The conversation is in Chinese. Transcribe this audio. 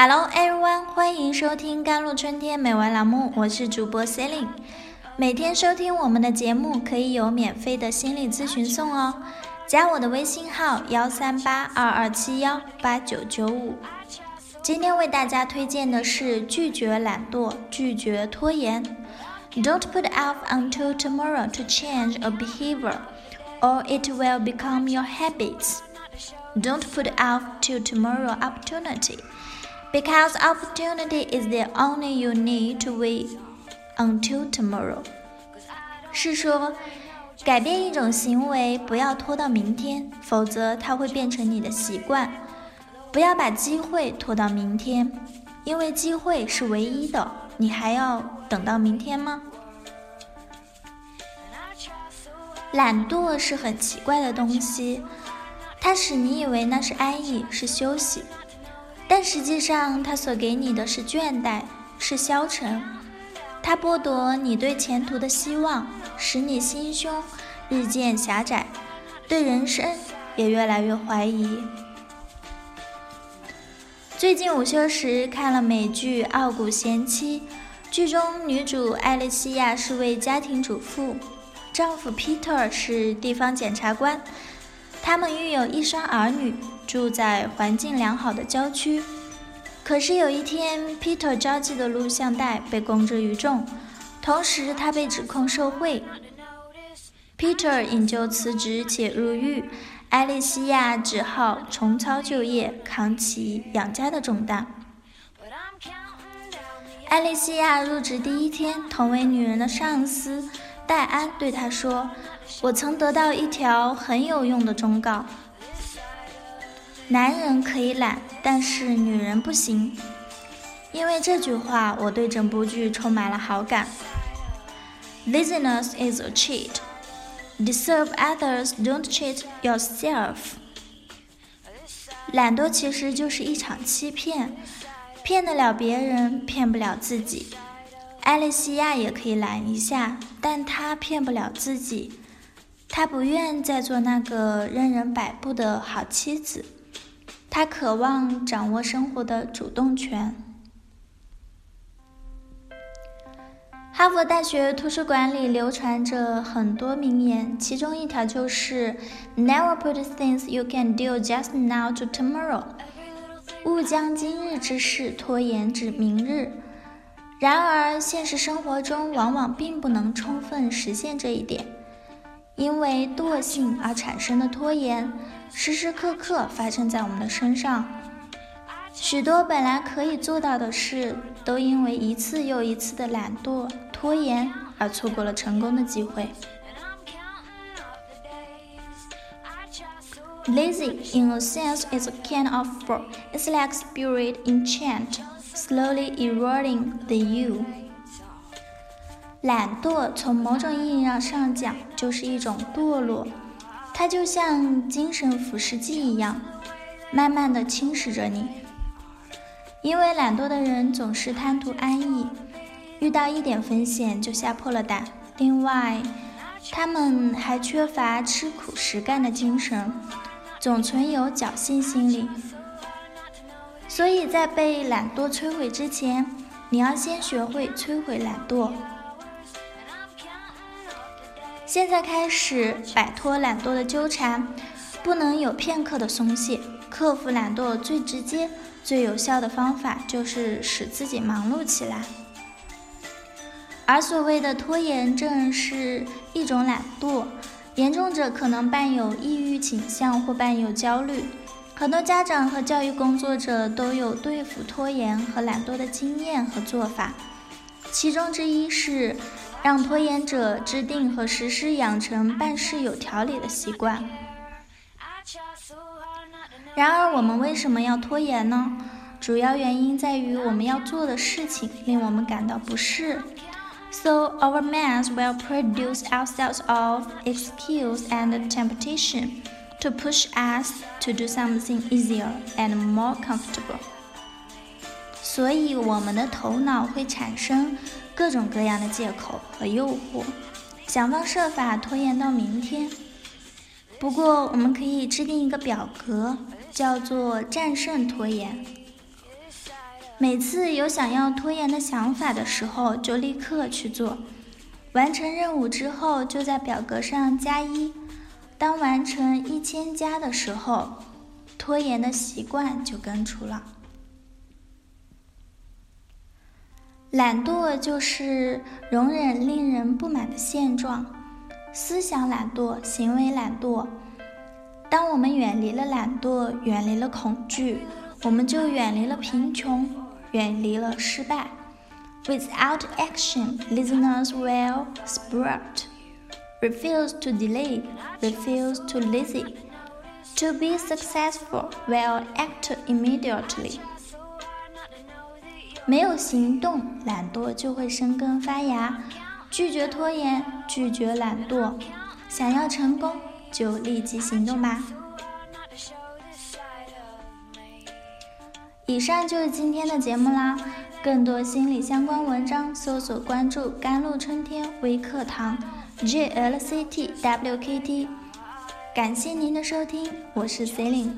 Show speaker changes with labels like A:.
A: Hello everyone，欢迎收听甘露春天美文栏目，我是主播 Celine。每天收听我们的节目可以有免费的心理咨询送哦，加我的微信号幺三八二二七幺八九九五。今天为大家推荐的是拒绝懒惰，拒绝拖延。Don't put off until tomorrow to change a behavior, or it will become your habits. Don't put off till tomorrow opportunity. Because opportunity is the only you need to wait until tomorrow。是说，改变一种行为不要拖到明天，否则它会变成你的习惯。不要把机会拖到明天，因为机会是唯一的。你还要等到明天吗？懒惰是很奇怪的东西，它使你以为那是安逸，是休息。但实际上，它所给你的是倦怠，是消沉。它剥夺你对前途的希望，使你心胸日渐狭窄，对人生也越来越怀疑。最近午休时看了美剧《傲骨贤妻》，剧中女主艾莉西亚是位家庭主妇，丈夫 Peter 是地方检察官。他们育有一双儿女，住在环境良好的郊区。可是有一天，Peter 交际的录像带被公之于众，同时他被指控受贿。Peter 引咎辞职且入狱，艾莉西亚只好重操旧业，扛起养家的重担。艾莉西亚入职第一天，同为女人的上司戴安对她说。我曾得到一条很有用的忠告：男人可以懒，但是女人不行。因为这句话，我对整部剧充满了好感。Laziness is a cheat. Deserve others, don't cheat yourself. 懒惰其实就是一场欺骗，骗得了别人，骗不了自己。艾莉西亚也可以懒一下，但她骗不了自己。她不愿再做那个任人摆布的好妻子，他渴望掌握生活的主动权。哈佛大学图书馆里流传着很多名言，其中一条就是：“Never put things you can do just now to tomorrow。”勿将今日之事拖延至明日。然而，现实生活中往往并不能充分实现这一点。因为惰性而产生的拖延，时时刻刻发生在我们的身上。许多本来可以做到的事，都因为一次又一次的懒惰拖延而错过了成功的机会。Lazy, in a sense, is a kind of fur. It's like spirit enchant, slowly eroding the you. 懒惰从某种意义上讲就是一种堕落，它就像精神腐蚀剂一样，慢慢的侵蚀着你。因为懒惰的人总是贪图安逸，遇到一点风险就吓破了胆。另外，他们还缺乏吃苦实干的精神，总存有侥幸心理。所以在被懒惰摧毁之前，你要先学会摧毁懒惰。现在开始摆脱懒惰的纠缠，不能有片刻的松懈。克服懒惰最直接、最有效的方法就是使自己忙碌起来。而所谓的拖延症是一种懒惰，严重者可能伴有抑郁倾向或伴有焦虑。很多家长和教育工作者都有对付拖延和懒惰的经验和做法，其中之一是。让拖延者制定和实施养成办事有条理的习惯。然而，我们为什么要拖延呢？主要原因在于我们要做的事情令我们感到不适。So our minds will produce ourselves of excuse and temptation to push us to do something easier and more comfortable. 所以，我们的头脑会产生各种各样的借口和诱惑，想方设法拖延到明天。不过，我们可以制定一个表格，叫做“战胜拖延”。每次有想要拖延的想法的时候，就立刻去做。完成任务之后，就在表格上加一。当完成一千加的时候，拖延的习惯就根除了。懒惰就是容忍令人不满的现状，思想懒惰，行为懒惰。当我们远离了懒惰，远离了恐惧，我们就远离了贫穷，远离了失败。Without action, listeners will sprout. Refuse to delay, refuse to lazy. To be successful, will act immediately. 没有行动，懒惰就会生根发芽。拒绝拖延，拒绝懒惰，想要成功，就立即行动吧。以上就是今天的节目啦。更多心理相关文章，搜索关注“甘露春天微课堂 ”（JLCTWKT）。感谢您的收听，我是 Celine。